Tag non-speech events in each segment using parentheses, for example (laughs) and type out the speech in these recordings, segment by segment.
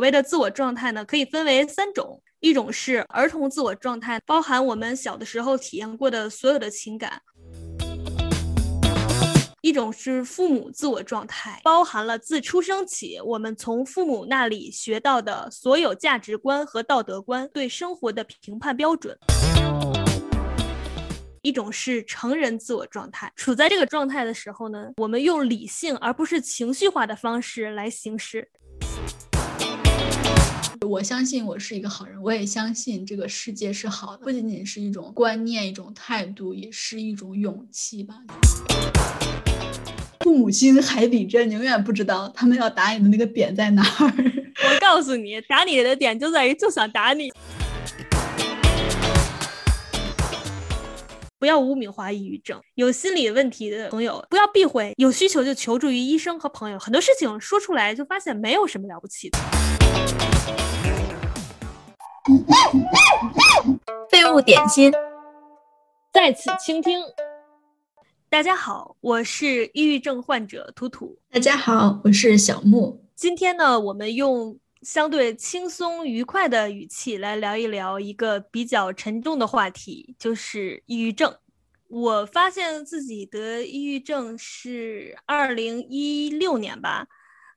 所谓的自我状态呢，可以分为三种，一种是儿童自我状态，包含我们小的时候体验过的所有的情感。一种是父母自我状态，包含了自出生起我们从父母那里学到的所有价值观和道德观，对生活的评判标准。一种是成人自我状态，处在这个状态的时候呢，我们用理性而不是情绪化的方式来行事。我相信我是一个好人，我也相信这个世界是好的，不仅仅是一种观念、一种态度，也是一种勇气吧。父母亲海底针，永远不知道他们要打你的那个点在哪儿。(laughs) 我告诉你，打你的点就在于就想打你。不要污名化抑郁症，有心理问题的朋友不要避讳，有需求就求助于医生和朋友。很多事情说出来就发现没有什么了不起的。废物点心，在此倾听。大家好，我是抑郁症患者图图。大家好，我是小木。今天呢，我们用相对轻松愉快的语气来聊一聊一个比较沉重的话题，就是抑郁症。我发现自己得抑郁症是二零一六年吧，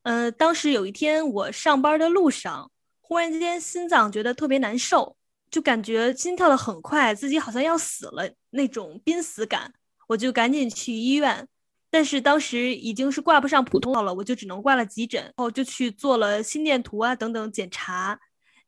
呃，当时有一天我上班的路上，忽然之间心脏觉得特别难受，就感觉心跳的很快，自己好像要死了那种濒死感。我就赶紧去医院，但是当时已经是挂不上普通号了，我就只能挂了急诊，然后就去做了心电图啊等等检查。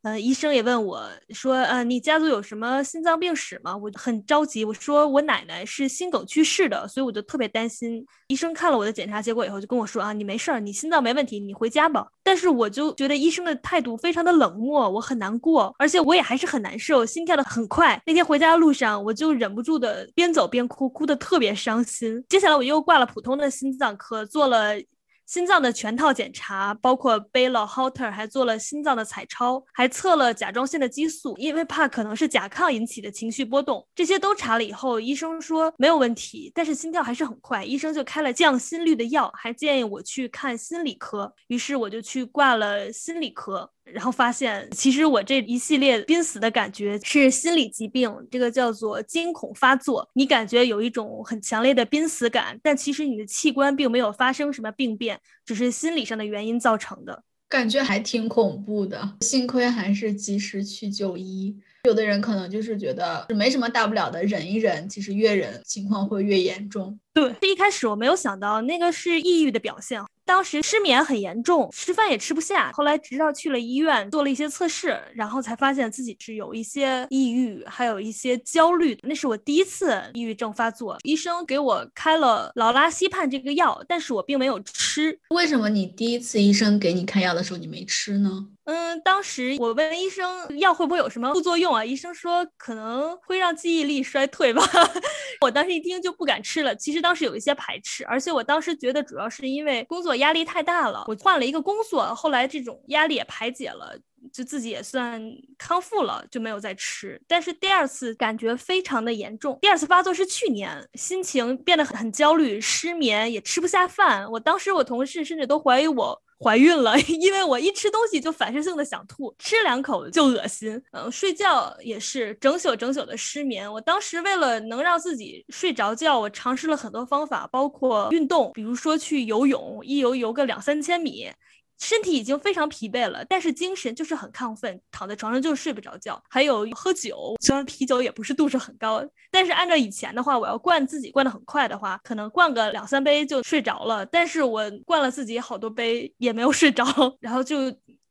呃，医生也问我说：“呃，你家族有什么心脏病史吗？”我很着急，我说我奶奶是心梗去世的，所以我就特别担心。医生看了我的检查结果以后，就跟我说：“啊，你没事儿，你心脏没问题，你回家吧。”但是我就觉得医生的态度非常的冷漠，我很难过，而且我也还是很难受，心跳的很快。那天回家的路上，我就忍不住的边走边哭，哭的特别伤心。接下来我又挂了普通的心脏科，做了。心脏的全套检查，包括背了 Holter，还做了心脏的彩超，还测了甲状腺的激素，因为怕可能是甲亢引起的情绪波动。这些都查了以后，医生说没有问题，但是心跳还是很快，医生就开了降心率的药，还建议我去看心理科。于是我就去挂了心理科。然后发现，其实我这一系列濒死的感觉是心理疾病，这个叫做惊恐发作。你感觉有一种很强烈的濒死感，但其实你的器官并没有发生什么病变，只是心理上的原因造成的。感觉还挺恐怖的，幸亏还是及时去就医。有的人可能就是觉得没什么大不了的，忍一忍，其实越忍情况会越严重。对，这一开始我没有想到那个是抑郁的表现。当时失眠很严重，吃饭也吃不下。后来直到去了医院做了一些测试，然后才发现自己是有一些抑郁，还有一些焦虑。那是我第一次抑郁症发作，医生给我开了劳拉西泮这个药，但是我并没有吃。为什么你第一次医生给你开药的时候你没吃呢？嗯，当时我问医生药会不会有什么副作用啊？医生说可能会让记忆力衰退吧。(laughs) 我当时一听就不敢吃了。其实当时有一些排斥，而且我当时觉得主要是因为工作压力太大了。我换了一个工作，后来这种压力也排解了，就自己也算康复了，就没有再吃。但是第二次感觉非常的严重。第二次发作是去年，心情变得很很焦虑，失眠，也吃不下饭。我当时我同事甚至都怀疑我。怀孕了，(laughs) 因为我一吃东西就反射性的想吐，吃两口就恶心。嗯，睡觉也是整宿整宿的失眠。我当时为了能让自己睡着觉，我尝试了很多方法，包括运动，比如说去游泳，一游游个两三千米。身体已经非常疲惫了，但是精神就是很亢奋，躺在床上就是睡不着觉。还有喝酒，虽然啤酒也不是度数很高，但是按照以前的话，我要灌自己灌得很快的话，可能灌个两三杯就睡着了。但是我灌了自己好多杯也没有睡着，(laughs) 然后就。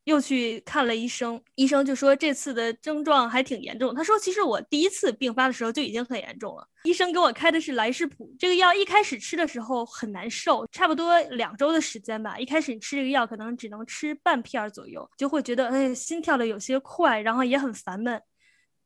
又去看了医生，医生就说这次的症状还挺严重。他说，其实我第一次病发的时候就已经很严重了。医生给我开的是来世普这个药，一开始吃的时候很难受，差不多两周的时间吧。一开始你吃这个药，可能只能吃半片左右，就会觉得哎，心跳的有些快，然后也很烦闷。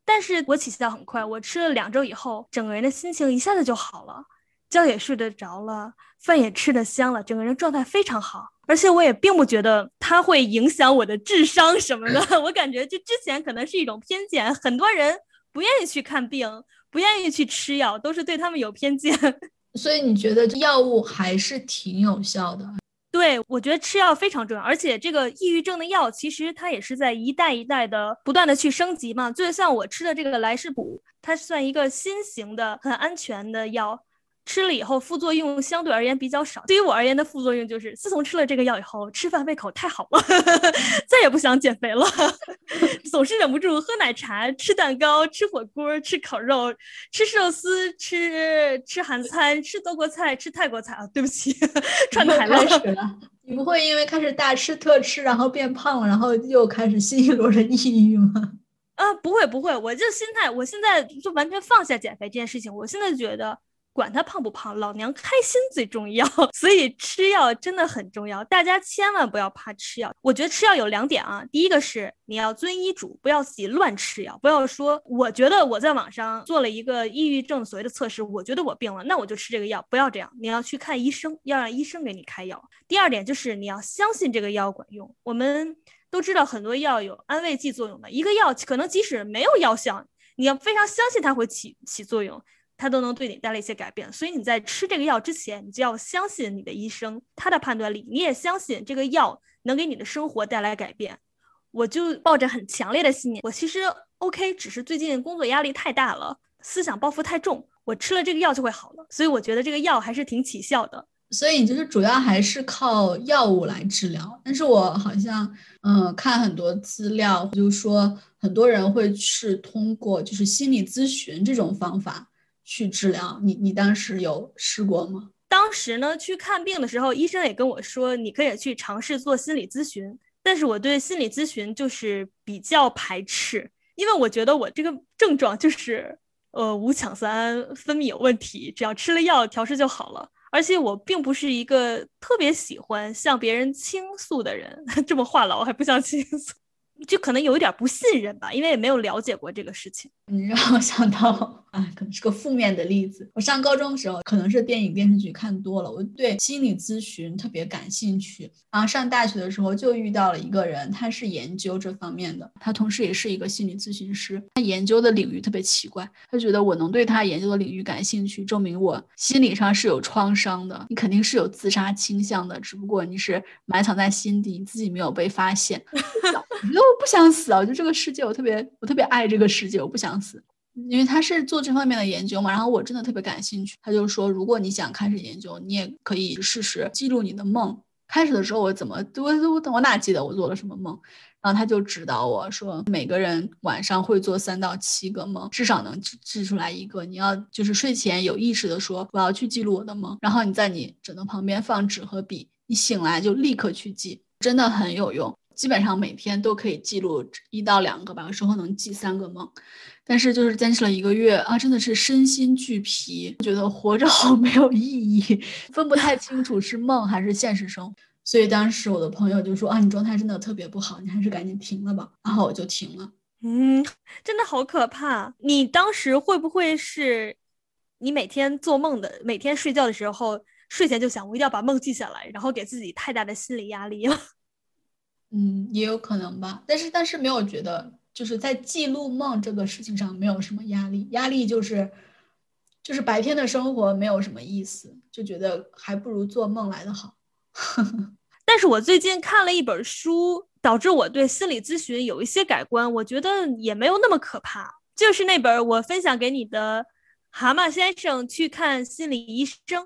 但是我起效很快，我吃了两周以后，整个人的心情一下子就好了，觉也睡得着了，饭也吃得香了，整个人状态非常好。而且我也并不觉得它会影响我的智商什么的，(laughs) 我感觉就之前可能是一种偏见，很多人不愿意去看病，不愿意去吃药，都是对他们有偏见。(laughs) 所以你觉得药物还是挺有效的？对，我觉得吃药非常重要，而且这个抑郁症的药其实它也是在一代一代的不断的去升级嘛。就像我吃的这个来世补，它算一个新型的、很安全的药。吃了以后副作用相对而言比较少。对于我而言的副作用就是，自从吃了这个药以后，吃饭胃口太好了，(laughs) 再也不想减肥了，(laughs) 总是忍不住喝奶茶、吃蛋糕、吃火锅、吃烤肉、吃寿司、吃吃韩餐、吃德国菜、吃泰国菜啊！对不起，串台了。你不会因为开始大吃特吃，然后变胖了，然后又开始新一轮的抑郁吗？啊，不会不会，我这心态，我现在就完全放下减肥这件事情。我现在觉得。管他胖不胖，老娘开心最重要。(laughs) 所以吃药真的很重要，大家千万不要怕吃药。我觉得吃药有两点啊，第一个是你要遵医嘱，不要自己乱吃药，不要说我觉得我在网上做了一个抑郁症所谓的测试，我觉得我病了，那我就吃这个药，不要这样。你要去看医生，要让医生给你开药。第二点就是你要相信这个药管用。我们都知道很多药有安慰剂作用的，一个药可能即使没有药效，你要非常相信它会起起作用。它都能对你带来一些改变，所以你在吃这个药之前，你就要相信你的医生他的判断力，你也相信这个药能给你的生活带来改变。我就抱着很强烈的信念，我其实 OK，只是最近工作压力太大了，思想包袱太重，我吃了这个药就会好了。所以我觉得这个药还是挺起效的。所以你就是主要还是靠药物来治疗，但是我好像嗯看很多资料，就是说很多人会是通过就是心理咨询这种方法。去治疗你，你当时有试过吗？当时呢，去看病的时候，医生也跟我说，你可以去尝试做心理咨询。但是我对心理咨询就是比较排斥，因为我觉得我这个症状就是呃五羟色胺分泌有问题，只要吃了药调试就好了。而且我并不是一个特别喜欢向别人倾诉的人，(laughs) 这么话痨还不想倾诉。就可能有一点不信任吧，因为也没有了解过这个事情。你让我想到啊，可能是个负面的例子。我上高中的时候，可能是电影电视剧看多了，我对心理咨询特别感兴趣。然后上大学的时候就遇到了一个人，他是研究这方面的，他同时也是一个心理咨询师。他研究的领域特别奇怪，他觉得我能对他研究的领域感兴趣，证明我心理上是有创伤的。你肯定是有自杀倾向的，只不过你是埋藏在心底，自己没有被发现。(laughs) 我不想死啊！我觉得这个世界，我特别，我特别爱这个世界，我不想死。因为他是做这方面的研究嘛，然后我真的特别感兴趣。他就说，如果你想开始研究，你也可以试试记录你的梦。开始的时候，我怎么我我我哪记得我做了什么梦？然后他就指导我说，每个人晚上会做三到七个梦，至少能记记出来一个。你要就是睡前有意识的说，我要去记录我的梦。然后你在你枕头旁边放纸和笔，你醒来就立刻去记，真的很有用。基本上每天都可以记录一到两个吧，有时候能记三个梦，但是就是坚持了一个月啊，真的是身心俱疲，觉得活着好没有意义，分不太清楚是梦还是现实生活。所以当时我的朋友就说啊，你状态真的特别不好，你还是赶紧停了吧。然后我就停了。嗯，真的好可怕。你当时会不会是你每天做梦的，每天睡觉的时候，睡前就想我一定要把梦记下来，然后给自己太大的心理压力了？嗯，也有可能吧，但是但是没有觉得就是在记录梦这个事情上没有什么压力，压力就是就是白天的生活没有什么意思，就觉得还不如做梦来的好。(laughs) 但是我最近看了一本书，导致我对心理咨询有一些改观，我觉得也没有那么可怕，就是那本我分享给你的《蛤蟆先生去看心理医生》。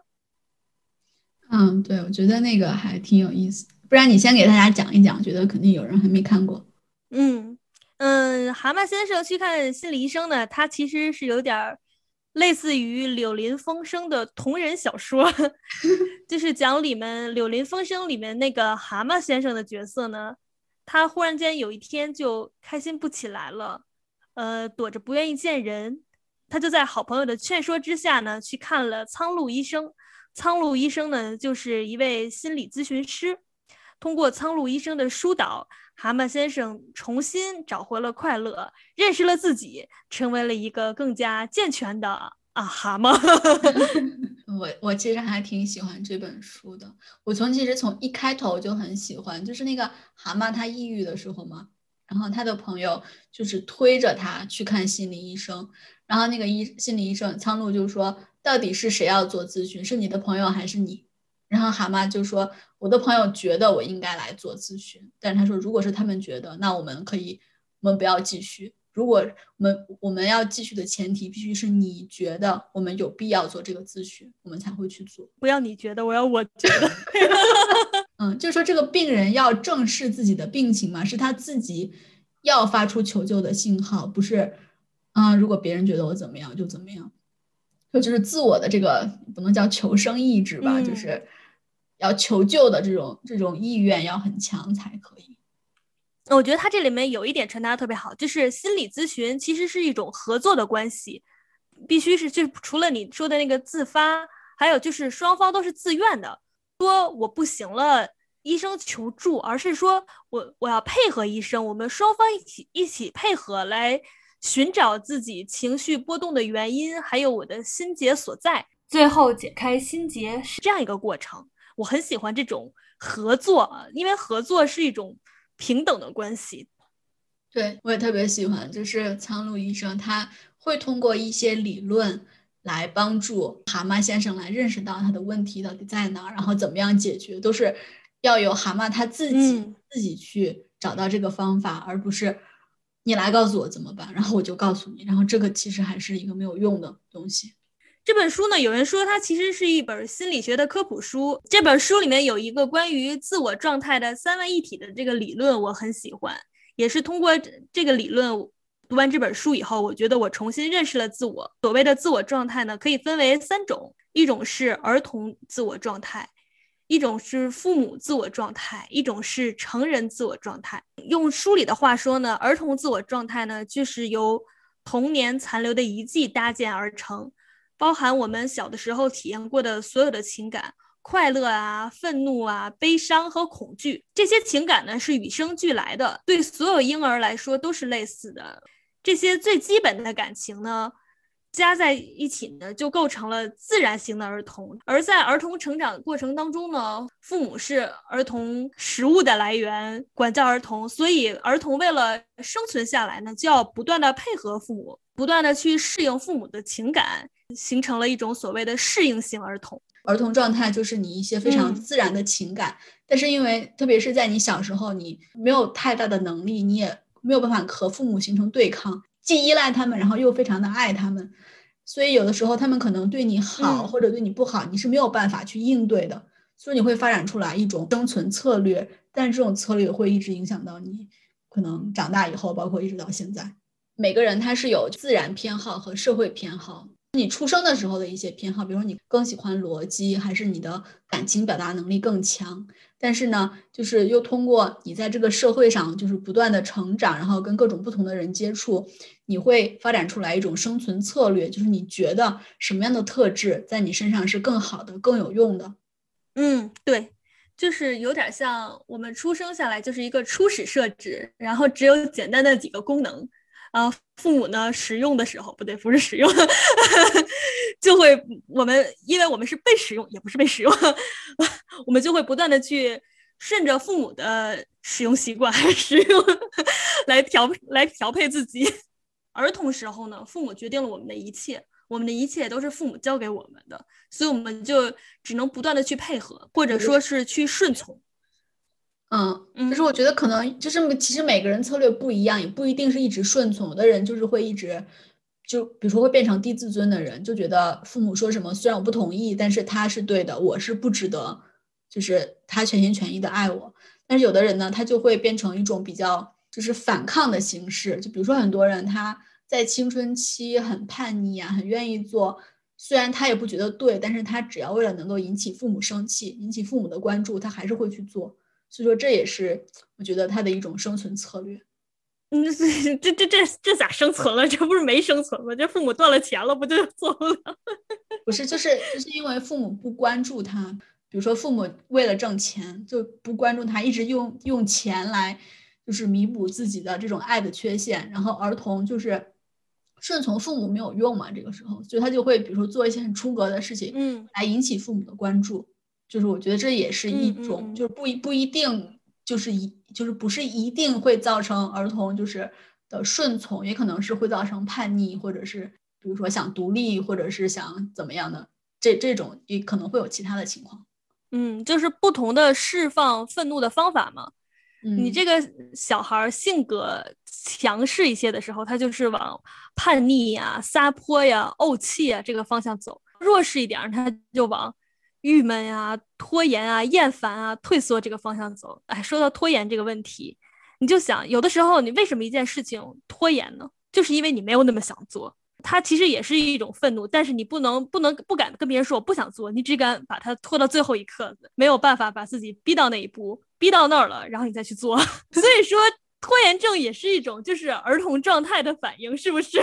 嗯，对，我觉得那个还挺有意思。不然你先给大家讲一讲，觉得肯定有人还没看过。嗯嗯，蛤蟆先生去看心理医生呢，他其实是有点类似于《柳林风声》的同人小说，(laughs) 就是讲里面《柳林风声》里面那个蛤蟆先生的角色呢，他忽然间有一天就开心不起来了，呃，躲着不愿意见人，他就在好朋友的劝说之下呢，去看了苍鹭医生。苍鹭医生呢，就是一位心理咨询师。通过苍鹭医生的疏导，蛤蟆先生重新找回了快乐，认识了自己，成为了一个更加健全的啊蛤蟆。(laughs) 我我其实还挺喜欢这本书的。我从其实从一开头就很喜欢，就是那个蛤蟆他抑郁的时候嘛，然后他的朋友就是推着他去看心理医生，然后那个医心理医生苍鹭就说：“到底是谁要做咨询？是你的朋友还是你？”然后蛤蟆就说：“我的朋友觉得我应该来做咨询，但是他说，如果是他们觉得，那我们可以，我们不要继续。如果我们我们要继续的前提，必须是你觉得我们有必要做这个咨询，我们才会去做。不要你觉得，我要我觉得。(laughs) 嗯，就是说这个病人要正视自己的病情嘛，是他自己要发出求救的信号，不是，嗯，如果别人觉得我怎么样就怎么样，就就是自我的这个不能叫求生意志吧，就是要求救的这种这种意愿要很强才可以。我觉得他这里面有一点传达的特别好，就是心理咨询其实是一种合作的关系，必须是就除了你说的那个自发，还有就是双方都是自愿的。说我不行了，医生求助，而是说我我要配合医生，我们双方一起一起配合来寻找自己情绪波动的原因，还有我的心结所在，最后解开心结是这样一个过程。我很喜欢这种合作，因为合作是一种平等的关系。对我也特别喜欢，就是苍鹭医生他会通过一些理论。来帮助蛤蟆先生来认识到他的问题到底在哪，然后怎么样解决，都是要由蛤蟆他自己自己去找到这个方法，而不是你来告诉我怎么办，然后我就告诉你，然后这个其实还是一个没有用的东西。这本书呢，有人说它其实是一本心理学的科普书。这本书里面有一个关于自我状态的三位一体的这个理论，我很喜欢，也是通过这个理论。读完这本书以后，我觉得我重新认识了自我。所谓的自我状态呢，可以分为三种：一种是儿童自我状态，一种是父母自我状态，一种是成人自我状态。用书里的话说呢，儿童自我状态呢，就是由童年残留的遗迹搭建而成，包含我们小的时候体验过的所有的情感，快乐啊、愤怒啊、悲伤和恐惧。这些情感呢，是与生俱来的，对所有婴儿来说都是类似的。这些最基本的感情呢，加在一起呢，就构成了自然型的儿童。而在儿童成长过程当中呢，父母是儿童食物的来源，管教儿童，所以儿童为了生存下来呢，就要不断的配合父母，不断的去适应父母的情感，形成了一种所谓的适应性儿童。儿童状态就是你一些非常自然的情感，但是因为特别是在你小时候，你没有太大的能力，你也。没有办法和父母形成对抗，既依赖他们，然后又非常的爱他们，所以有的时候他们可能对你好或者对你不好，你是没有办法去应对的，所以你会发展出来一种生存策略，但是这种策略会一直影响到你可能长大以后，包括一直到现在。每个人他是有自然偏好和社会偏好。你出生的时候的一些偏好，比如说你更喜欢逻辑，还是你的感情表达能力更强？但是呢，就是又通过你在这个社会上就是不断的成长，然后跟各种不同的人接触，你会发展出来一种生存策略，就是你觉得什么样的特质在你身上是更好的、更有用的？嗯，对，就是有点像我们出生下来就是一个初始设置，然后只有简单的几个功能。啊，父母呢使用的时候不对，不是使用，(laughs) 就会我们因为我们是被使用，也不是被使用，(laughs) 我们就会不断的去顺着父母的使用习惯使用来调来调配自己。儿童时候呢，父母决定了我们的一切，我们的一切都是父母教给我们的，所以我们就只能不断的去配合，或者说是去顺从。嗯，就是我觉得可能就是其实每个人策略不一样，也不一定是一直顺从。有的人就是会一直就比如说会变成低自尊的人，就觉得父母说什么虽然我不同意，但是他是对的，我是不值得，就是他全心全意的爱我。但是有的人呢，他就会变成一种比较就是反抗的形式，就比如说很多人他在青春期很叛逆啊，很愿意做，虽然他也不觉得对，但是他只要为了能够引起父母生气，引起父母的关注，他还是会去做。所以说，这也是我觉得他的一种生存策略。嗯，这这这这咋生存了？(laughs) 这不是没生存吗？这父母断了钱了，不就走了？不是，就是就是因为父母不关注他，比如说父母为了挣钱就不关注他，一直用用钱来就是弥补自己的这种爱的缺陷。然后儿童就是顺从父母没有用嘛，这个时候，所以他就会比如说做一些很出格的事情，嗯，来引起父母的关注。就是我觉得这也是一种，就是不一不一定就是一就是不是一定会造成儿童就是的顺从，也可能是会造成叛逆，或者是比如说想独立，或者是想怎么样的，这这种也可能会有其他的情况。嗯，就是不同的释放愤怒的方法嘛。你这个小孩性格强势一些的时候，他就是往叛逆呀、撒泼呀、怄气啊这个方向走；弱势一点，他就往郁闷呀、拖延啊、厌烦啊、退缩这个方向走。哎，说到拖延这个问题，你就想，有的时候你为什么一件事情拖延呢？就是因为你没有那么想做。它其实也是一种愤怒，但是你不能不能不敢跟别人说我不想做，你只敢把它拖到最后一刻，没有办法把自己逼到那一步。逼到那儿了，然后你再去做，(laughs) 所以说拖延症也是一种就是儿童状态的反应，是不是？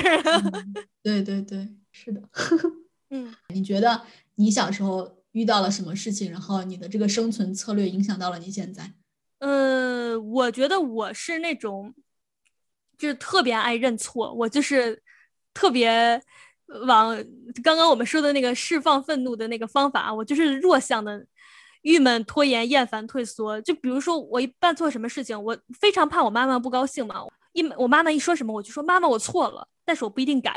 对对对，是的。(laughs) 嗯，你觉得你小时候遇到了什么事情，然后你的这个生存策略影响到了你现在？呃，我觉得我是那种就是特别爱认错，我就是特别往刚刚我们说的那个释放愤怒的那个方法，我就是弱项的。郁闷、拖延、厌烦、退缩，就比如说我一办错什么事情，我非常怕我妈妈不高兴嘛。一我妈妈一说什么，我就说妈妈我错了，但是我不一定改，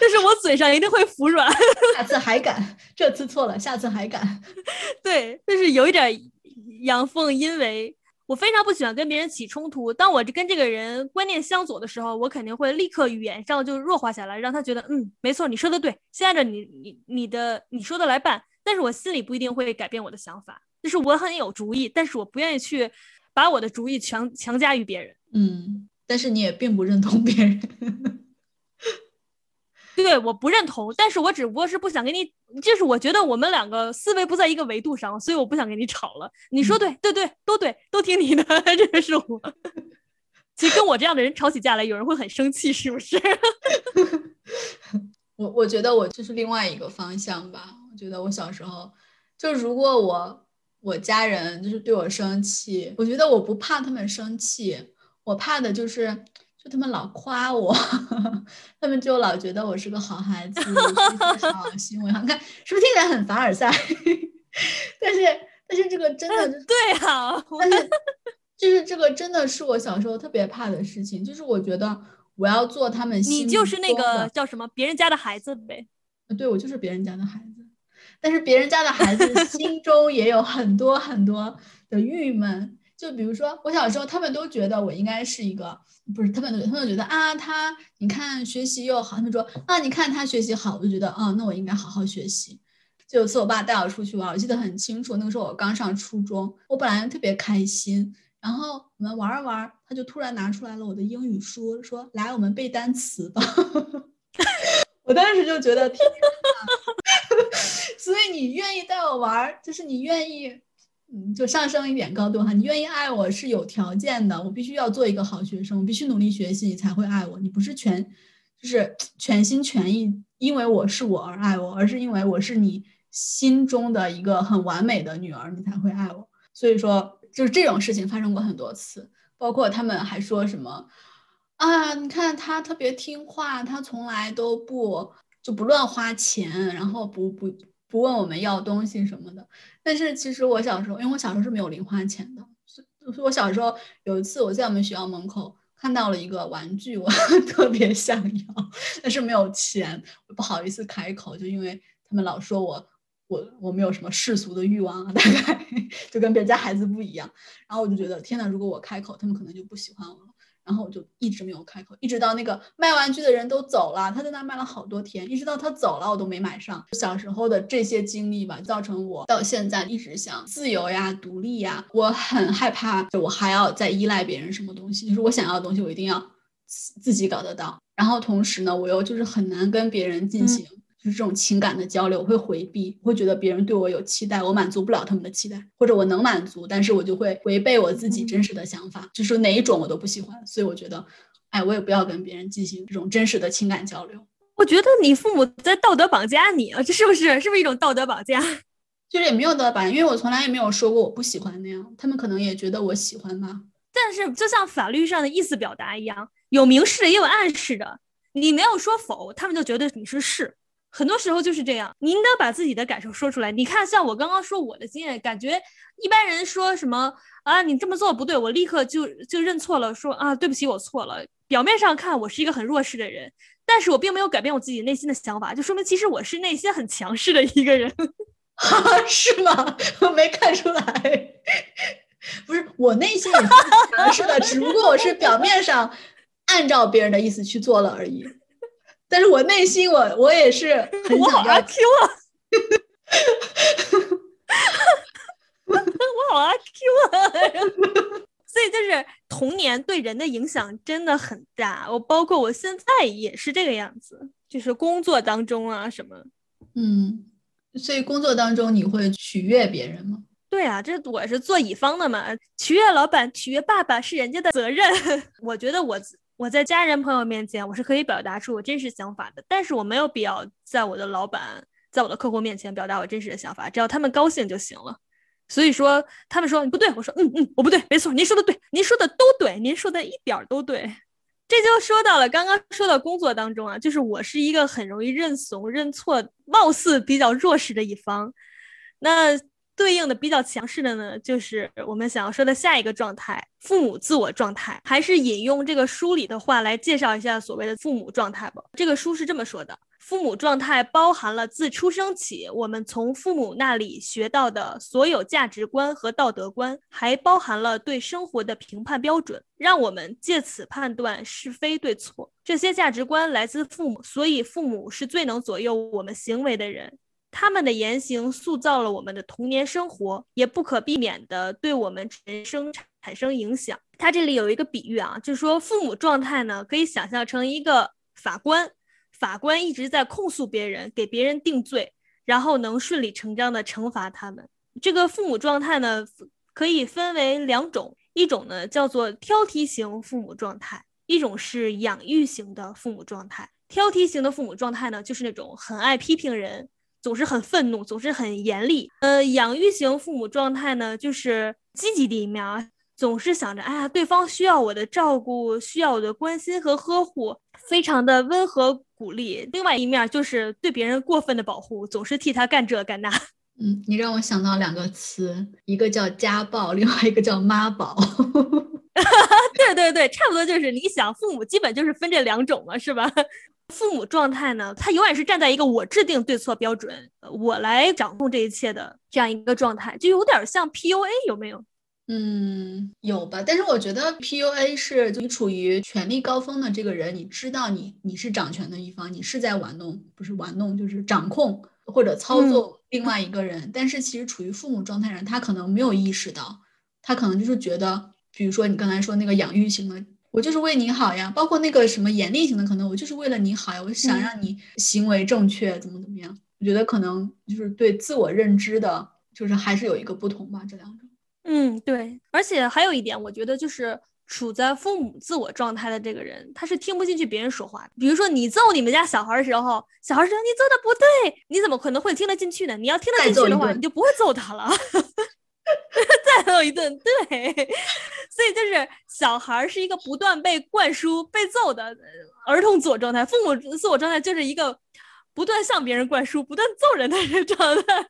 但是我嘴上一定会服软。下次还敢，这次错了，下次还敢。(laughs) 对，就是有一点阳奉阴违。我非常不喜欢跟别人起冲突。当我跟这个人观念相左的时候，我肯定会立刻语言上就弱化下来，让他觉得嗯，没错，你说的对，先按照你你你的你说的来办。但是我心里不一定会改变我的想法，就是我很有主意，但是我不愿意去把我的主意强强加于别人。嗯，但是你也并不认同别人。(laughs) 对，我不认同，但是我只不过是不想跟你，就是我觉得我们两个思维不在一个维度上，所以我不想跟你吵了。你说对，对对，都对，都听你的，(laughs) 这个是我。其实跟我这样的人吵起架来，有人会很生气，是不是？(laughs) 我我觉得我这是另外一个方向吧。我觉得我小时候，就如果我我家人就是对我生气，我觉得我不怕他们生气，我怕的就是就他们老夸我，(laughs) 他们就老觉得我是个好孩子，好行为好。你看是不是听起来很凡尔赛？(laughs) 但是但是这个真的对啊，但是就是这个真的是我小时候特别怕的事情，就是我觉得我要做他们你就是那个叫什么别人家的孩子呗？对，我就是别人家的孩子。但是别人家的孩子心中也有很多很多的郁闷，就比如说我小时候，他们都觉得我应该是一个，不是他们都，他们觉得啊，他你看学习又好，他们说啊，你看他学习好，我就觉得啊，那我应该好好学习。就有次我爸带我出去玩，我记得很清楚，那个时候我刚上初中，我本来特别开心，然后我们玩玩，他就突然拿出来了我的英语书，说来我们背单词吧。(laughs) 我当时就觉得天 (laughs) 所以你愿意带我玩，就是你愿意，嗯，就上升一点高度哈。你愿意爱我是有条件的，我必须要做一个好学生，我必须努力学习，你才会爱我。你不是全，就是全心全意，因为我是我而爱我，而是因为我是你心中的一个很完美的女儿，你才会爱我。所以说，就是这种事情发生过很多次，包括他们还说什么啊，你看他特别听话，他从来都不就不乱花钱，然后不不。不问我们要东西什么的，但是其实我小时候，因为我小时候是没有零花钱的，所以我小时候有一次我在我们学校门口看到了一个玩具，我 (laughs) 特别想要，但是没有钱，不好意思开口，就因为他们老说我我我没有什么世俗的欲望啊，大概 (laughs) 就跟别家孩子不一样，然后我就觉得天呐，如果我开口，他们可能就不喜欢我。然后我就一直没有开口，一直到那个卖玩具的人都走了，他在那卖了好多天，一直到他走了，我都没买上。小时候的这些经历吧，造成我到现在一直想自由呀、独立呀。我很害怕，就我还要再依赖别人什么东西，就是我想要的东西，我一定要自己搞得到。然后同时呢，我又就是很难跟别人进行。就是这种情感的交流，我会回避，会觉得别人对我有期待，我满足不了他们的期待，或者我能满足，但是我就会违背我自己真实的想法，就是哪一种我都不喜欢，所以我觉得，哎，我也不要跟别人进行这种真实的情感交流。我觉得你父母在道德绑架你啊，这是不是？是不是一种道德绑架？(laughs) 就是也没有道德绑架，因为我从来也没有说过我不喜欢那样，他们可能也觉得我喜欢吧。但是就像法律上的意思表达一样，有明示的也有暗示的，你没有说否，他们就觉得你是是。很多时候就是这样，你应该把自己的感受说出来。你看，像我刚刚说我的经验，感觉一般人说什么啊，你这么做不对，我立刻就就认错了，说啊，对不起，我错了。表面上看我是一个很弱势的人，但是我并没有改变我自己内心的想法，就说明其实我是内心很强势的一个人。(laughs) 是吗？(laughs) 我没看出来。不是，我内心也是的，只不过我是表面上按照别人的意思去做了而已。但是我内心，我我也是很想要 (laughs) Q 啊！我好阿 Q 啊！所以就是童年对人的影响真的很大。我包括我现在也是这个样子，就是工作当中啊什么。嗯，所以工作当中你会取悦别人吗？对啊，这我是做乙方的嘛，取悦老板、取悦爸爸是人家的责任。(laughs) 我觉得我我在家人朋友面前我是可以表达出我真实想法的，但是我没有必要在我的老板、在我的客户面前表达我真实的想法，只要他们高兴就行了。所以说，他们说你不对，我说嗯嗯，我不对，没错，您说的对，您说的都对，您说的一点都对。这就说到了刚刚说到工作当中啊，就是我是一个很容易认怂、认错，貌似比较弱势的一方。那对应的比较强势的呢，就是我们想要说的下一个状态——父母自我状态。还是引用这个书里的话来介绍一下所谓的父母状态吧。这个书是这么说的。父母状态包含了自出生起我们从父母那里学到的所有价值观和道德观，还包含了对生活的评判标准，让我们借此判断是非对错。这些价值观来自父母，所以父母是最能左右我们行为的人。他们的言行塑造了我们的童年生活，也不可避免地对我们人生产生影响。他这里有一个比喻啊，就是说父母状态呢，可以想象成一个法官。法官一直在控诉别人，给别人定罪，然后能顺理成章的惩罚他们。这个父母状态呢，可以分为两种，一种呢叫做挑剔型父母状态，一种是养育型的父母状态。挑剔型的父母状态呢，就是那种很爱批评人，总是很愤怒，总是很严厉。呃，养育型父母状态呢，就是积极的一面啊。总是想着，哎呀，对方需要我的照顾，需要我的关心和呵护，非常的温和鼓励。另外一面就是对别人过分的保护，总是替他干这干那。(laughs) 嗯，你让我想到两个词，一个叫家暴，另外一个叫妈宝。(laughs) 对对对，差不多就是你想，父母基本就是分这两种嘛，是吧？父母状态呢，他永远是站在一个我制定对错标准，我来掌控这一切的这样一个状态，就有点像 PUA，有没有？嗯，有吧？但是我觉得 PUA 是你处于权力高峰的这个人，你知道你你是掌权的一方，你是在玩弄，不是玩弄，就是掌控或者操作另外一个人。但是其实处于父母状态人，他可能没有意识到，他可能就是觉得，比如说你刚才说那个养育型的，我就是为你好呀；包括那个什么严厉型的，可能我就是为了你好呀，我想让你行为正确，怎么怎么样。我觉得可能就是对自我认知的，就是还是有一个不同吧，这两种。嗯，对，而且还有一点，我觉得就是处在父母自我状态的这个人，他是听不进去别人说话。比如说你揍你们家小孩的时候，小孩说你揍的不对，你怎么可能会听得进去呢？你要听得进去的话，你就不会揍他了。(laughs) 再揍一顿，对。所以就是小孩是一个不断被灌输、被揍的儿童自我状态，父母自我状态就是一个不断向别人灌输、不断揍人的状态。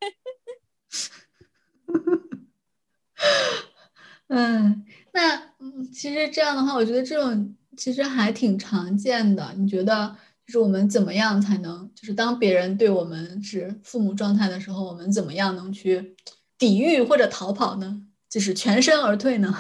(laughs) 嗯，那嗯，其实这样的话，我觉得这种其实还挺常见的。你觉得，就是我们怎么样才能，就是当别人对我们是父母状态的时候，我们怎么样能去抵御或者逃跑呢？就是全身而退呢？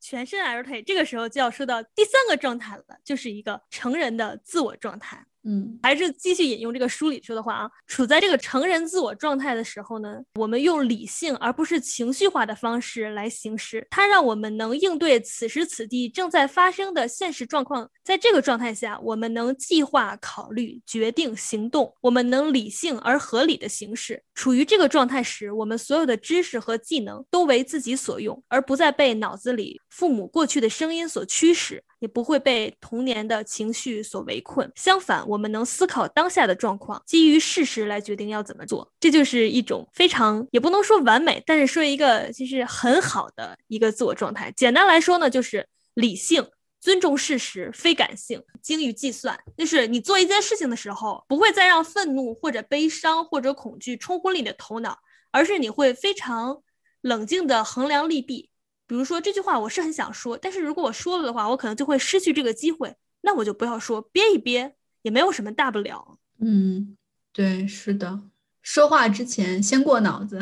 全身而退，这个时候就要说到第三个状态了，就是一个成人的自我状态。嗯，还是继续引用这个书里说的话啊，处在这个成人自我状态的时候呢，我们用理性而不是情绪化的方式来行事，它让我们能应对此时此地正在发生的现实状况。在这个状态下，我们能计划、考虑、决定、行动，我们能理性而合理的行事。处于这个状态时，我们所有的知识和技能都为自己所用，而不再被脑子里父母过去的声音所驱使。也不会被童年的情绪所围困。相反，我们能思考当下的状况，基于事实来决定要怎么做。这就是一种非常也不能说完美，但是说一个其实很好的一个自我状态。简单来说呢，就是理性、尊重事实、非感性、精于计算。就是你做一件事情的时候，不会再让愤怒或者悲伤或者恐惧冲昏了你的头脑，而是你会非常冷静地衡量利弊。比如说这句话我是很想说，但是如果我说了的话，我可能就会失去这个机会，那我就不要说，憋一憋也没有什么大不了。嗯，对，是的。说话之前先过脑子，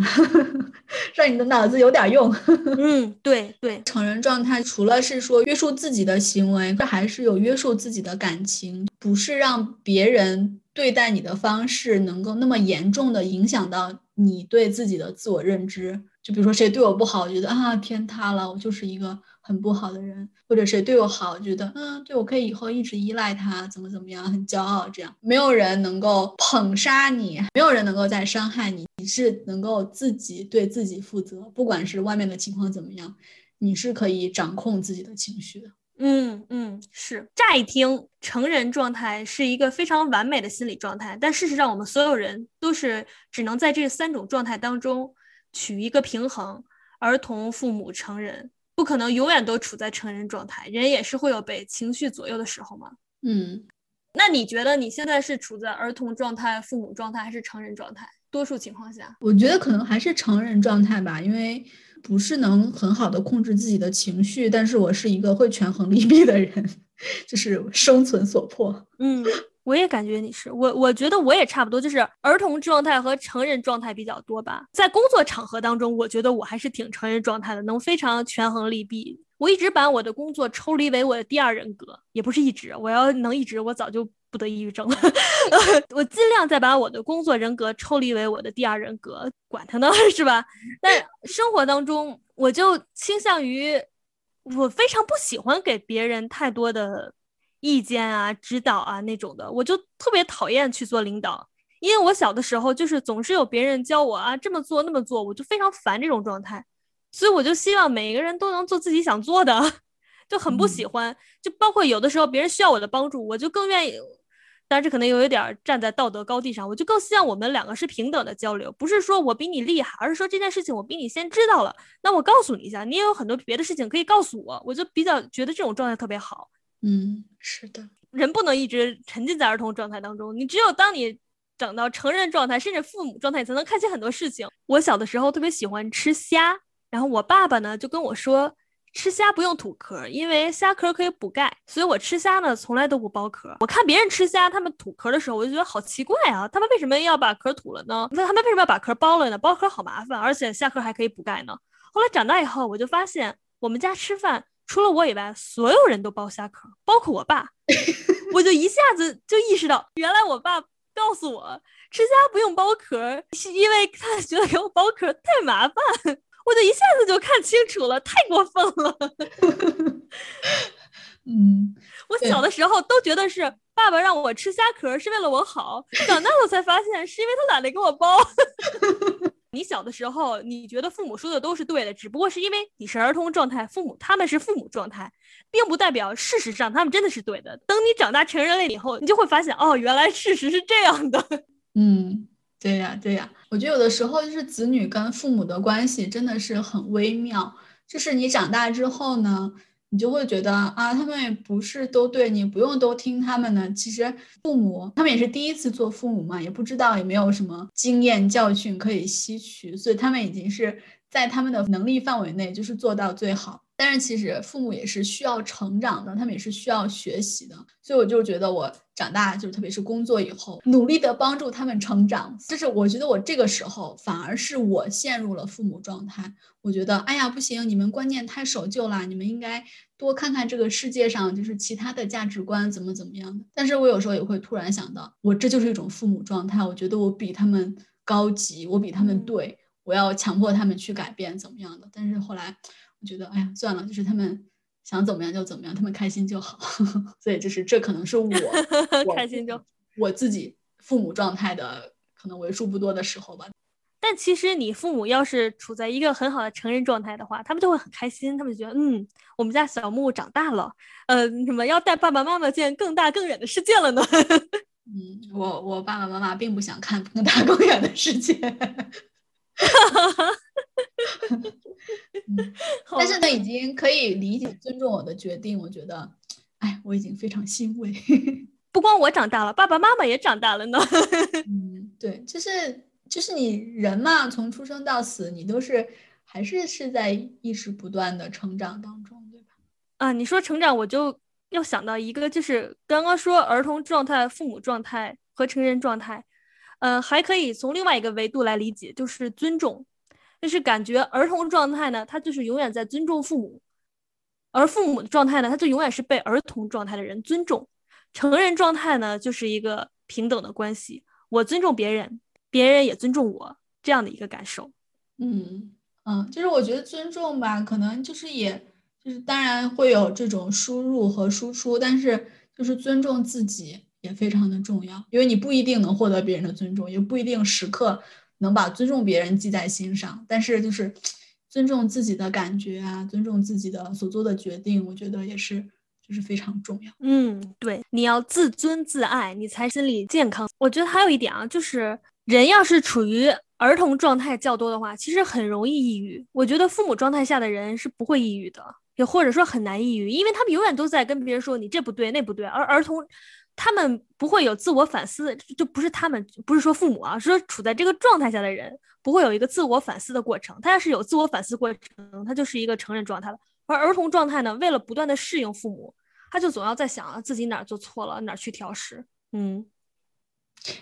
(laughs) 让你的脑子有点用。(laughs) 嗯，对对，成人状态除了是说约束自己的行为，这还是有约束自己的感情，不是让别人对待你的方式能够那么严重的影响到你对自己的自我认知。就比如说谁对我不好，我觉得啊天塌了，我就是一个。很不好的人，或者谁对我好，我觉得嗯，对我可以以后一直依赖他，怎么怎么样，很骄傲。这样没有人能够捧杀你，没有人能够再伤害你。你是能够自己对自己负责，不管是外面的情况怎么样，你是可以掌控自己的情绪的。嗯嗯，是。乍一听，成人状态是一个非常完美的心理状态，但事实上，我们所有人都是只能在这三种状态当中取一个平衡：儿童、父母、成人。不可能永远都处在成人状态，人也是会有被情绪左右的时候嘛。嗯，那你觉得你现在是处在儿童状态、父母状态还是成人状态？多数情况下，我觉得可能还是成人状态吧，因为不是能很好的控制自己的情绪，但是我是一个会权衡利弊的人，就是生存所迫。嗯。我也感觉你是我，我觉得我也差不多，就是儿童状态和成人状态比较多吧。在工作场合当中，我觉得我还是挺成人状态的，能非常权衡利弊。我一直把我的工作抽离为我的第二人格，也不是一直，我要能一直，我早就不得抑郁症了。(laughs) 我尽量再把我的工作人格抽离为我的第二人格，管他呢，是吧？但生活当中，我就倾向于，我非常不喜欢给别人太多的。意见啊，指导啊那种的，我就特别讨厌去做领导，因为我小的时候就是总是有别人教我啊这么做那么做，我就非常烦这种状态，所以我就希望每一个人都能做自己想做的，(laughs) 就很不喜欢，就包括有的时候别人需要我的帮助，我就更愿意，但是可能有一点站在道德高地上，我就更希望我们两个是平等的交流，不是说我比你厉害，而是说这件事情我比你先知道了，那我告诉你一下，你也有很多别的事情可以告诉我，我就比较觉得这种状态特别好。嗯，是的，人不能一直沉浸在儿童状态当中。你只有当你长到成人状态，甚至父母状态，才能看清很多事情。我小的时候特别喜欢吃虾，然后我爸爸呢就跟我说，吃虾不用吐壳，因为虾壳可以补钙。所以我吃虾呢从来都不剥壳。我看别人吃虾，他们吐壳的时候，我就觉得好奇怪啊，他们为什么要把壳吐了呢？那他们为什么要把壳剥了呢？剥壳好麻烦，而且虾壳还可以补钙呢。后来长大以后，我就发现我们家吃饭。除了我以外，所有人都剥虾壳，包括我爸。(laughs) 我就一下子就意识到，原来我爸告诉我吃虾不用剥壳，是因为他觉得给我剥壳太麻烦。我就一下子就看清楚了，太过分了。(laughs) 嗯，我小的时候都觉得是爸爸让我吃虾壳是为了我好，长大了才发现是因为他懒得给我剥。(laughs) 你小的时候，你觉得父母说的都是对的，只不过是因为你是儿童状态，父母他们是父母状态，并不代表事实上他们真的是对的。等你长大成人了以后，你就会发现，哦，原来事实是这样的。嗯，对呀，对呀。我觉得有的时候就是子女跟父母的关系真的是很微妙，就是你长大之后呢。你就会觉得啊，他们也不是都对你，不用都听他们的。其实父母他们也是第一次做父母嘛，也不知道，也没有什么经验教训可以吸取，所以他们已经是在他们的能力范围内，就是做到最好。但是其实父母也是需要成长的，他们也是需要学习的。所以我就觉得我长大，就是特别是工作以后，努力的帮助他们成长。就是我觉得我这个时候反而是我陷入了父母状态。我觉得，哎呀，不行，你们观念太守旧了，你们应该多看看这个世界上就是其他的价值观怎么怎么样的。但是我有时候也会突然想到，我这就是一种父母状态。我觉得我比他们高级，我比他们对，我要强迫他们去改变怎么样的。但是后来我觉得，哎呀，算了，就是他们想怎么样就怎么样，他们开心就好。(laughs) 所以就是这可能是我 (laughs) 开心就我自己父母状态的可能为数不多的时候吧。但其实你父母要是处在一个很好的成人状态的话，他们就会很开心，他们就觉得，嗯，我们家小木长大了，呃，什么要带爸爸妈妈见更大更远的世界了呢？(laughs) 嗯，我我爸爸妈妈并不想看更大更远的世界，(laughs) 但是呢，已经可以理解尊重我的决定，我觉得，哎，我已经非常欣慰。(laughs) 不光我长大了，爸爸妈妈也长大了呢。(laughs) 嗯，对，就是。就是你人嘛，从出生到死，你都是还是是在一直不断的成长当中，对吧？啊，你说成长，我就要想到一个，就是刚刚说儿童状态、父母状态和成人状态，呃，还可以从另外一个维度来理解，就是尊重，就是感觉儿童状态呢，他就是永远在尊重父母，而父母的状态呢，他就永远是被儿童状态的人尊重。成人状态呢，就是一个平等的关系，我尊重别人，别人也尊重我这样的一个感受。嗯嗯，就是我觉得尊重吧，可能就是也就是当然会有这种输入和输出，但是就是尊重自己也非常的重要，因为你不一定能获得别人的尊重，也不一定时刻能把尊重别人记在心上，但是就是尊重自己的感觉啊，尊重自己的所做的决定，我觉得也是。就是非常重要。嗯，对，你要自尊自爱，你才心理健康。我觉得还有一点啊，就是人要是处于儿童状态较多的话，其实很容易抑郁。我觉得父母状态下的人是不会抑郁的，也或者说很难抑郁，因为他们永远都在跟别人说你这不对那不对。而儿童，他们不会有自我反思，就不是他们，不是说父母啊，是说处在这个状态下的人不会有一个自我反思的过程。他要是有自我反思过程，他就是一个成人状态了。而儿童状态呢，为了不断的适应父母。他就总要在想自己哪儿做错了，哪儿去调试。嗯，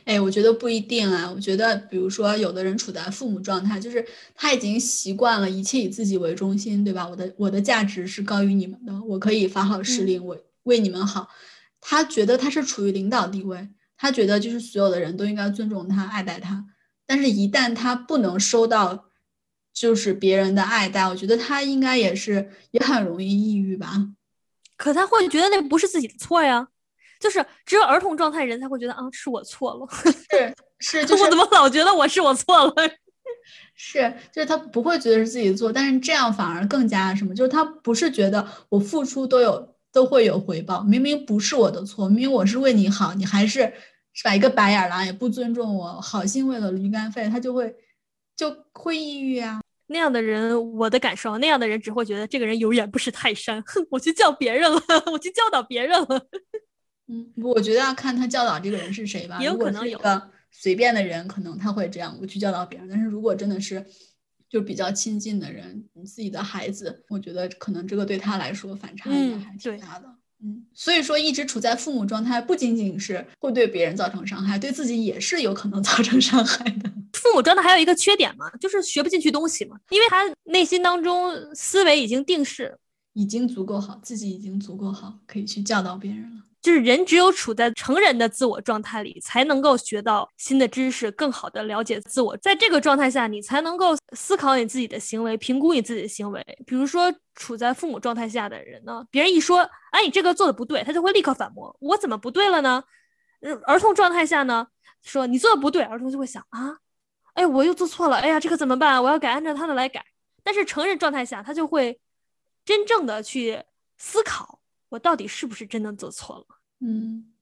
哎，我觉得不一定啊。我觉得，比如说，有的人处在父母状态，就是他已经习惯了一切以自己为中心，对吧？我的我的价值是高于你们的，我可以发号施令，我为你们好。他觉得他是处于领导地位，他觉得就是所有的人都应该尊重他、爱戴他。但是，一旦他不能收到就是别人的爱戴，我觉得他应该也是也很容易抑郁吧。可他会觉得那不是自己的错呀，就是只有儿童状态人才会觉得啊，是我错了。是是，(laughs) 就是我怎么老觉得我是我错了？(laughs) 是，就是他不会觉得是自己错，但是这样反而更加什么？就是他不是觉得我付出都有都会有回报，明明不是我的错，明明我是为你好，你还是是吧？一个白眼狼也不尊重我，好心为了驴肝肺，他就会就会抑郁啊。那样的人，我的感受，那样的人只会觉得这个人有眼不识泰山。哼，我去教别人了，我去教导别人了。嗯，我觉得要看他教导这个人是谁吧。也有可能有个随便的人，可能他会这样，我去教导别人。但是如果真的是就比较亲近的人，你自己的孩子，我觉得可能这个对他来说反差应该还挺大的。嗯，所以说一直处在父母状态，不仅仅是会对别人造成伤害，对自己也是有可能 (laughs) 造成伤害的。父母状态还有一个缺点嘛，就是学不进去东西嘛，因为他内心当中思维已经定式，已经足够好，自己已经足够好，可以去教导别人了。就是人只有处在成人的自我状态里，才能够学到新的知识，更好的了解自我。在这个状态下，你才能够思考你自己的行为，评估你自己的行为。比如说，处在父母状态下的人呢，别人一说，哎，你这个做的不对，他就会立刻反驳，我怎么不对了呢？儿童状态下呢，说你做的不对，儿童就会想啊，哎，我又做错了，哎呀，这可怎么办？我要改，按照他的来改。但是成人状态下，他就会真正的去思考，我到底是不是真的做错了。嗯，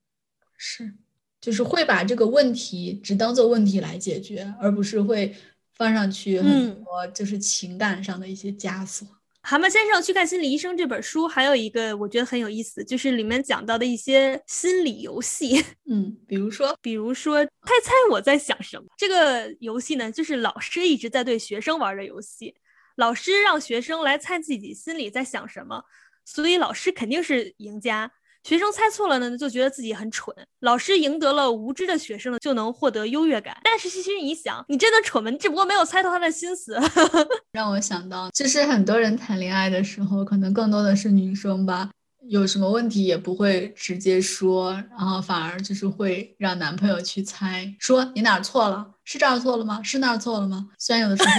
是，就是会把这个问题只当做问题来解决，而不是会放上去很多就是情感上的一些枷锁。蛤蟆先生去看心理医生这本书，还有一个我觉得很有意思，就是里面讲到的一些心理游戏。(laughs) 嗯，比如说，比如说猜猜我在想什么这个游戏呢，就是老师一直在对学生玩的游戏。老师让学生来猜自己心里在想什么，所以老师肯定是赢家。学生猜错了呢，就觉得自己很蠢。老师赢得了无知的学生呢，就能获得优越感。但是其实你想，你真的蠢吗？你只不过没有猜透他的心思。(laughs) 让我想到，就是很多人谈恋爱的时候，可能更多的是女生吧。有什么问题也不会直接说，然后反而就是会让男朋友去猜，说你哪儿错了？是这儿错了吗？是那儿错了吗？虽然有的时候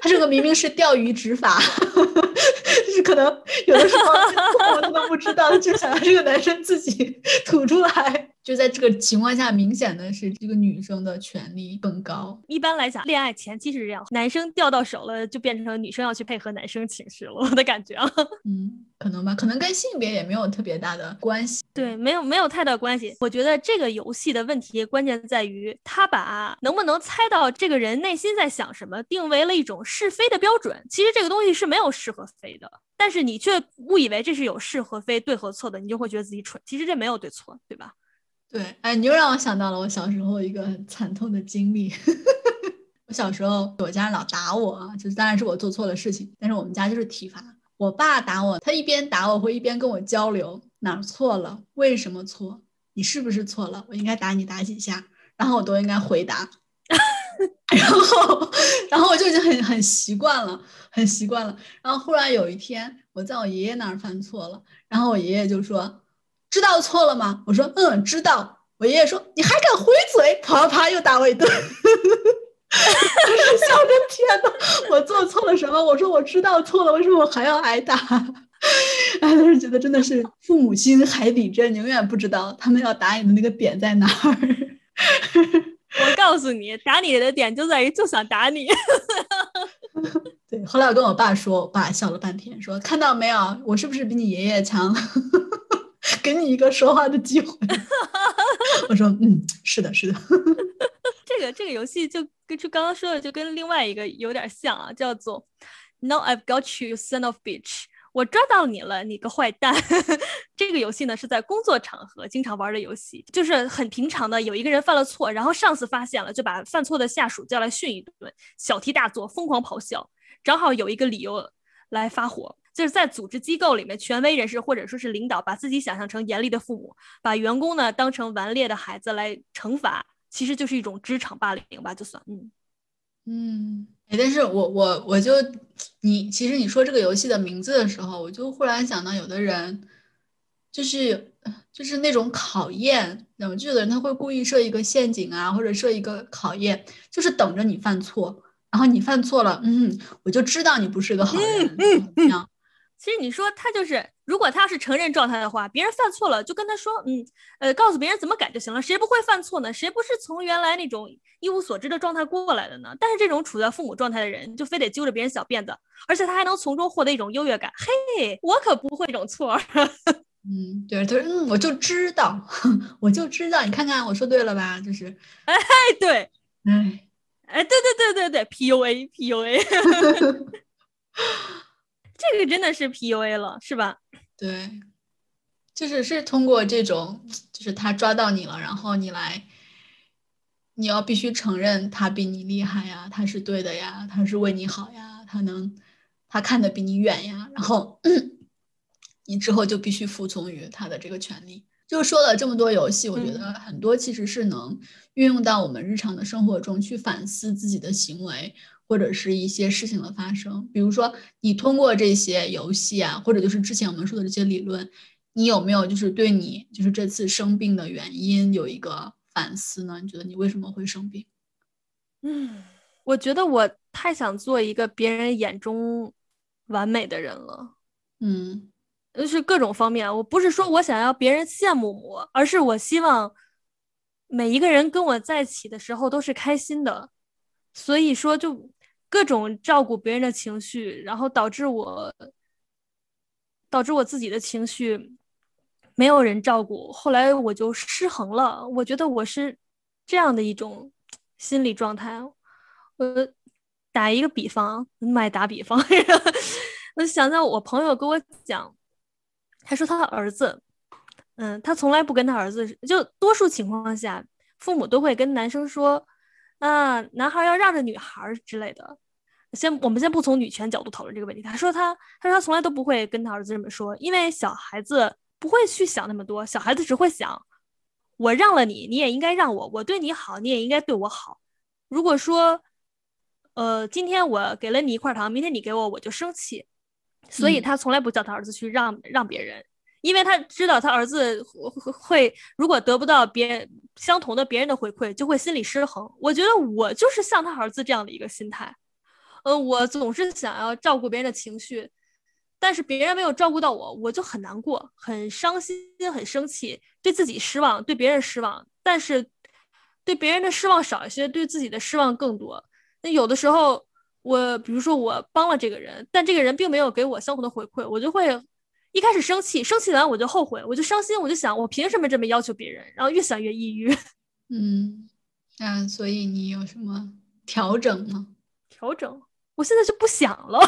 他这个明明是钓鱼执法，(laughs) 就是可能有的时候我都不知道，就想让这个男生自己吐出来。就在这个情况下，明显的是这个女生的权利更高。一般来讲，恋爱前期是这样，男生钓到手了，就变成女生要去配合男生情绪了。我的感觉啊，(laughs) 嗯，可能吧，可能跟性别也没有特别大的关系。对，没有没有太大关系。我觉得这个游戏的问题关键在于，他把能不能能猜到这个人内心在想什么定为了一种是非的标准。其实这个东西是没有是和非的，但是你却误以为这是有是和非、对和错的，你就会觉得自己蠢。其实这没有对错，对吧？对，哎，你又让我想到了我小时候一个很惨痛的经历。(laughs) 我小时候，我家人老打我，就是当然是我做错了事情，但是我们家就是体罚。我爸打我，他一边打我会一边跟我交流哪儿错了，为什么错，你是不是错了，我应该打你打几下。然后我都应该回答。(laughs) 然后，然后我就已经很很习惯了，很习惯了。然后忽然有一天，我在我爷爷那儿犯错了，然后我爷爷就说：“知道错了吗？”我说：“嗯，知道。”我爷爷说：“你还敢回嘴？”啪啪又打我一顿。(laughs) 笑的天呐，我做错了什么？我说我知道错了，为什么我还要挨打？哎，当时觉得真的是父母心海底针，永远不知道他们要打你的那个点在哪儿。我告诉你，打你的点就在于就想打你。(laughs) 对，后来我跟我爸说，我爸笑了半天，说看到没有，我是不是比你爷爷强？(laughs) 给你一个说话的机会。(laughs) 我说，嗯，是的，是的。这个这个游戏就跟就刚刚说的，就跟另外一个有点像啊，叫做 Now I've got you, son of bitch。我抓到你了，你个坏蛋！(laughs) 这个游戏呢是在工作场合经常玩的游戏，就是很平常的，有一个人犯了错，然后上司发现了，就把犯错的下属叫来训一顿，小题大做，疯狂咆哮，正好有一个理由来发火，就是在组织机构里面，权威人士或者说是领导，把自己想象成严厉的父母，把员工呢当成顽劣的孩子来惩罚，其实就是一种职场霸凌吧，就算，嗯嗯。哎，但是我我我就你其实你说这个游戏的名字的时候，我就忽然想到，有的人就是就是那种考验，那么就有的人他会故意设一个陷阱啊，或者设一个考验，就是等着你犯错，然后你犯错了，嗯，我就知道你不是个好人。其实你说他就是，如果他要是承认状态的话，别人犯错了就跟他说，嗯，呃，告诉别人怎么改就行了。谁不会犯错呢？谁不是从原来那种一无所知的状态过来的呢？但是这种处在父母状态的人，就非得揪着别人小辫子，而且他还能从中获得一种优越感。嘿，我可不会这种错。(laughs) 嗯，对，他说，嗯，我就知道，(laughs) 我就知道，你看看我说对了吧？就是，(laughs) 哎，对，哎，哎，对对对对对，PUA，PUA。这个真的是 PUA 了，是吧？对，就是是通过这种，就是他抓到你了，然后你来，你要必须承认他比你厉害呀，他是对的呀，他是为你好呀，他能，他看得比你远呀，然后 (clears throat) 你之后就必须服从于他的这个权利。就说了这么多游戏，我觉得很多其实是能运用到我们日常的生活中去反思自己的行为。或者是一些事情的发生，比如说你通过这些游戏啊，或者就是之前我们说的这些理论，你有没有就是对你就是这次生病的原因有一个反思呢？你觉得你为什么会生病？嗯，我觉得我太想做一个别人眼中完美的人了。嗯，就是各种方面，我不是说我想要别人羡慕我，而是我希望每一个人跟我在一起的时候都是开心的。所以说就。各种照顾别人的情绪，然后导致我导致我自己的情绪没有人照顾，后来我就失衡了。我觉得我是这样的一种心理状态。我打一个比方，爱打比方，(laughs) 我想到我朋友跟我讲，他说他的儿子，嗯，他从来不跟他儿子，就多数情况下，父母都会跟男生说。啊，男孩要让着女孩之类的。先，我们先不从女权角度讨论这个问题。他说他，他说他从来都不会跟他儿子这么说，因为小孩子不会去想那么多，小孩子只会想，我让了你，你也应该让我，我对你好，你也应该对我好。如果说，呃，今天我给了你一块糖，明天你给我，我就生气。所以他从来不叫他儿子去让让别人。因为他知道他儿子会，如果得不到别相同的别人的回馈，就会心理失衡。我觉得我就是像他儿子这样的一个心态，呃，我总是想要照顾别人的情绪，但是别人没有照顾到我，我就很难过、很伤心、很生气，对自己失望，对别人失望。但是对别人的失望少一些，对自己的失望更多。那有的时候，我比如说我帮了这个人，但这个人并没有给我相同的回馈，我就会。一开始生气，生气完我就后悔，我就伤心，我就想，我凭什么这么要求别人？然后越想越抑郁。(laughs) 嗯，那所以你有什么调整吗？调整，我现在就不想了。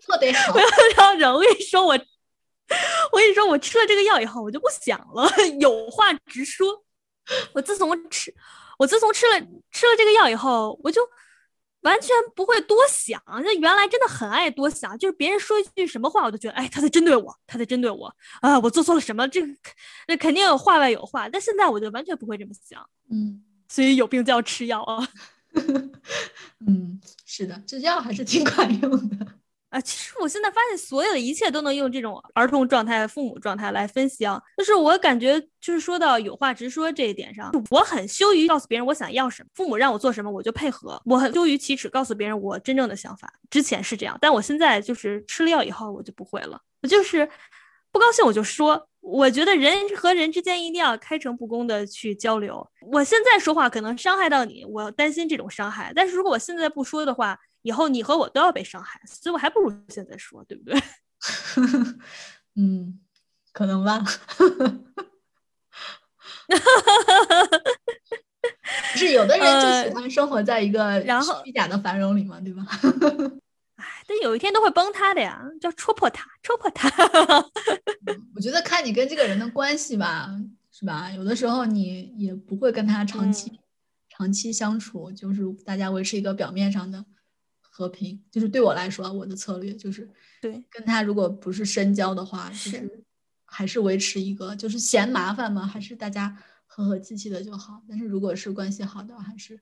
做得好。不要调整，我跟你说，我，我跟你说，我吃了这个药以后，我就不想了。(laughs) 有话直说。我自从吃，我自从吃了吃了这个药以后，我就完全不会多想。那原来真的很爱多想，就是别人说一句什么话，我都觉得，哎，他在针对我，他在针对我啊，我做错了什么？这个那肯定有话外有话。但现在我就完全不会这么想，嗯所以有病就要吃药啊。(laughs) 嗯，是的，这药还是挺管用的。啊，其实我现在发现，所有的一切都能用这种儿童状态、父母状态来分析啊。就是我感觉，就是说到有话直说这一点上，我很羞于告诉别人我想要什么，父母让我做什么我就配合，我很羞于启齿告诉别人我真正的想法。之前是这样，但我现在就是吃了药以后，我就不会了，我就是不高兴我就说。我觉得人和人之间一定要开诚布公的去交流。我现在说话可能伤害到你，我担心这种伤害。但是如果我现在不说的话，以后你和我都要被伤害，所以我还不如现在说，对不对？(laughs) 嗯，可能吧。不是有的人就喜欢生活在一个然后虚假的繁荣里嘛，对吧？(laughs) 哎，但有一天都会崩塌的呀，叫戳破它，戳破它。(laughs) 我觉得看你跟这个人的关系吧，是吧？有的时候你也不会跟他长期、嗯长期相处，就是大家维持一个表面上的和平。就是对我来说，我的策略就是对，跟他如果不是深交的话，就是是还是维持一个，就是嫌麻烦嘛，还是大家和和气气的就好。但是如果是关系好的，还是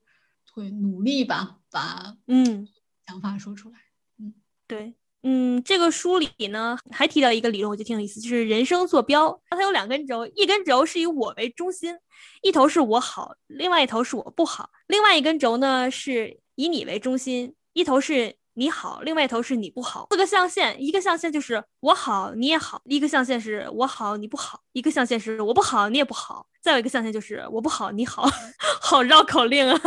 会努力吧，把嗯，想法说出来。嗯对，嗯，这个书里呢还提到一个理论，我觉得挺有意思，就是人生坐标，它有两根轴，一根轴是以我为中心，一头是我好，另外一头是我不好；另外一根轴呢是以你为中心，一头是你好，另外一头是你不好。四个象限，一个象限就是我好你也好，一个象限是我好你不好，一个象限是我不好你也不好，再有一个象限就是我不好你好，(laughs) 好绕口令啊！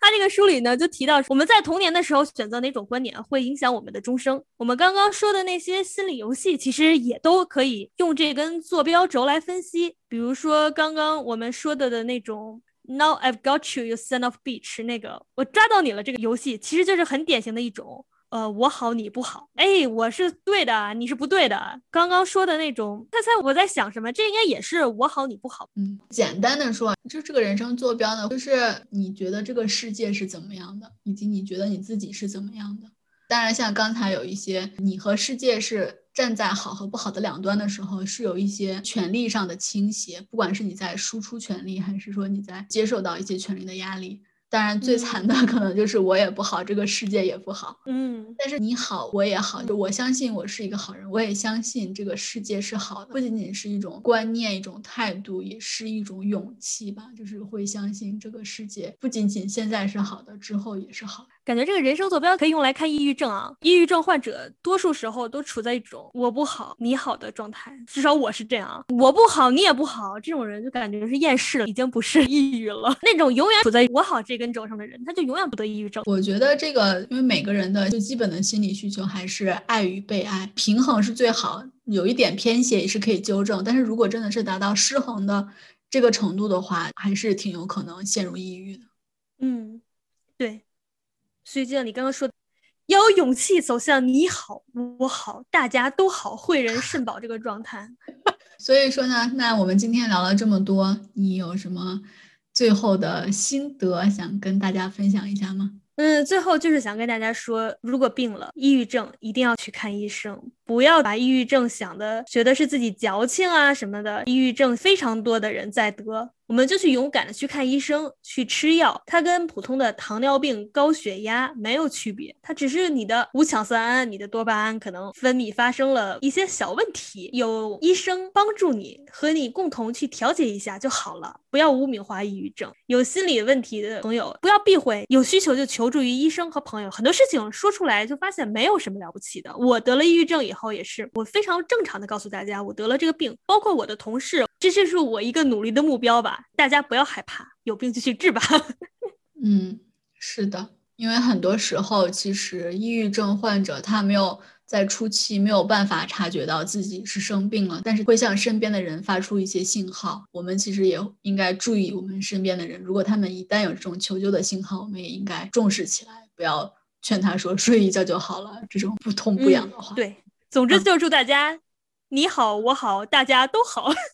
他这个书里呢就提到，我们在童年的时候选择哪种观点会影响我们的终生。我们刚刚说的那些心理游戏，其实也都可以用这根坐标轴来分析。比如说刚刚我们说的的那种。Now I've got you, you son of bitch！那个我抓到你了，这个游戏其实就是很典型的一种，呃，我好你不好，哎，我是对的，你是不对的。刚刚说的那种，猜猜我在想什么？这应该也是我好你不好。嗯，简单的说，就这个人生坐标呢，就是你觉得这个世界是怎么样的，以及你觉得你自己是怎么样的。当然，像刚才有一些你和世界是站在好和不好的两端的时候，是有一些权利上的倾斜，不管是你在输出权利，还是说你在接受到一些权利的压力。当然，最惨的可能就是我也不好，这个世界也不好。嗯但是你好，我也好，就我相信我是一个好人，我也相信这个世界是好的，不仅仅是一种观念、一种态度，也是一种勇气吧。就是会相信这个世界不仅仅现在是好的，之后也是好的。感觉这个人生坐标可以用来看抑郁症啊。抑郁症患者多数时候都处在一种我不好你好的状态，至少我是这样。我不好你也不好，这种人就感觉是厌世了，已经不是 (laughs) 抑郁了。那种永远处在我好这根轴上的人，他就永远不得抑郁症。我觉得这个，因为每个人的最基本的心理需求还是爱与被爱，平衡是最好。有一点偏斜也是可以纠正，但是如果真的是达到失衡的这个程度的话，还是挺有可能陷入抑郁的。嗯，对。所以就像你刚刚说的，要有勇气走向你好我好大家都好惠人 (laughs) 肾宝这个状态。(laughs) 所以说呢，那我们今天聊了这么多，你有什么最后的心得想跟大家分享一下吗？嗯，最后就是想跟大家说，如果病了，抑郁症一定要去看医生，不要把抑郁症想的觉得是自己矫情啊什么的。抑郁症非常多的人在得，我们就去勇敢的去看医生，去吃药。它跟普通的糖尿病、高血压没有区别，它只是你的五羟色胺、你的多巴胺可能分泌发生了一些小问题，有医生帮助你和你共同去调节一下就好了。不要污名化抑郁症，有心理问题的朋友不要避讳，有需求就求助于医生和朋友。很多事情说出来就发现没有什么了不起的。我得了抑郁症以后也是，我非常正常的告诉大家我得了这个病，包括我的同事，这就是我一个努力的目标吧。大家不要害怕，有病就去治吧。(laughs) 嗯，是的，因为很多时候其实抑郁症患者他没有在初期没有办法察觉到自己是生病了，但是会向身边的人发出一些信号。我们其实也应该注意我们身边的人，如果他们一旦有这种求救的信号，我们也应该重视起来，不要劝他说睡一觉就好了这种不痛不痒的话。嗯、对，总之就是祝大家、你好，我好，大家都好。(laughs)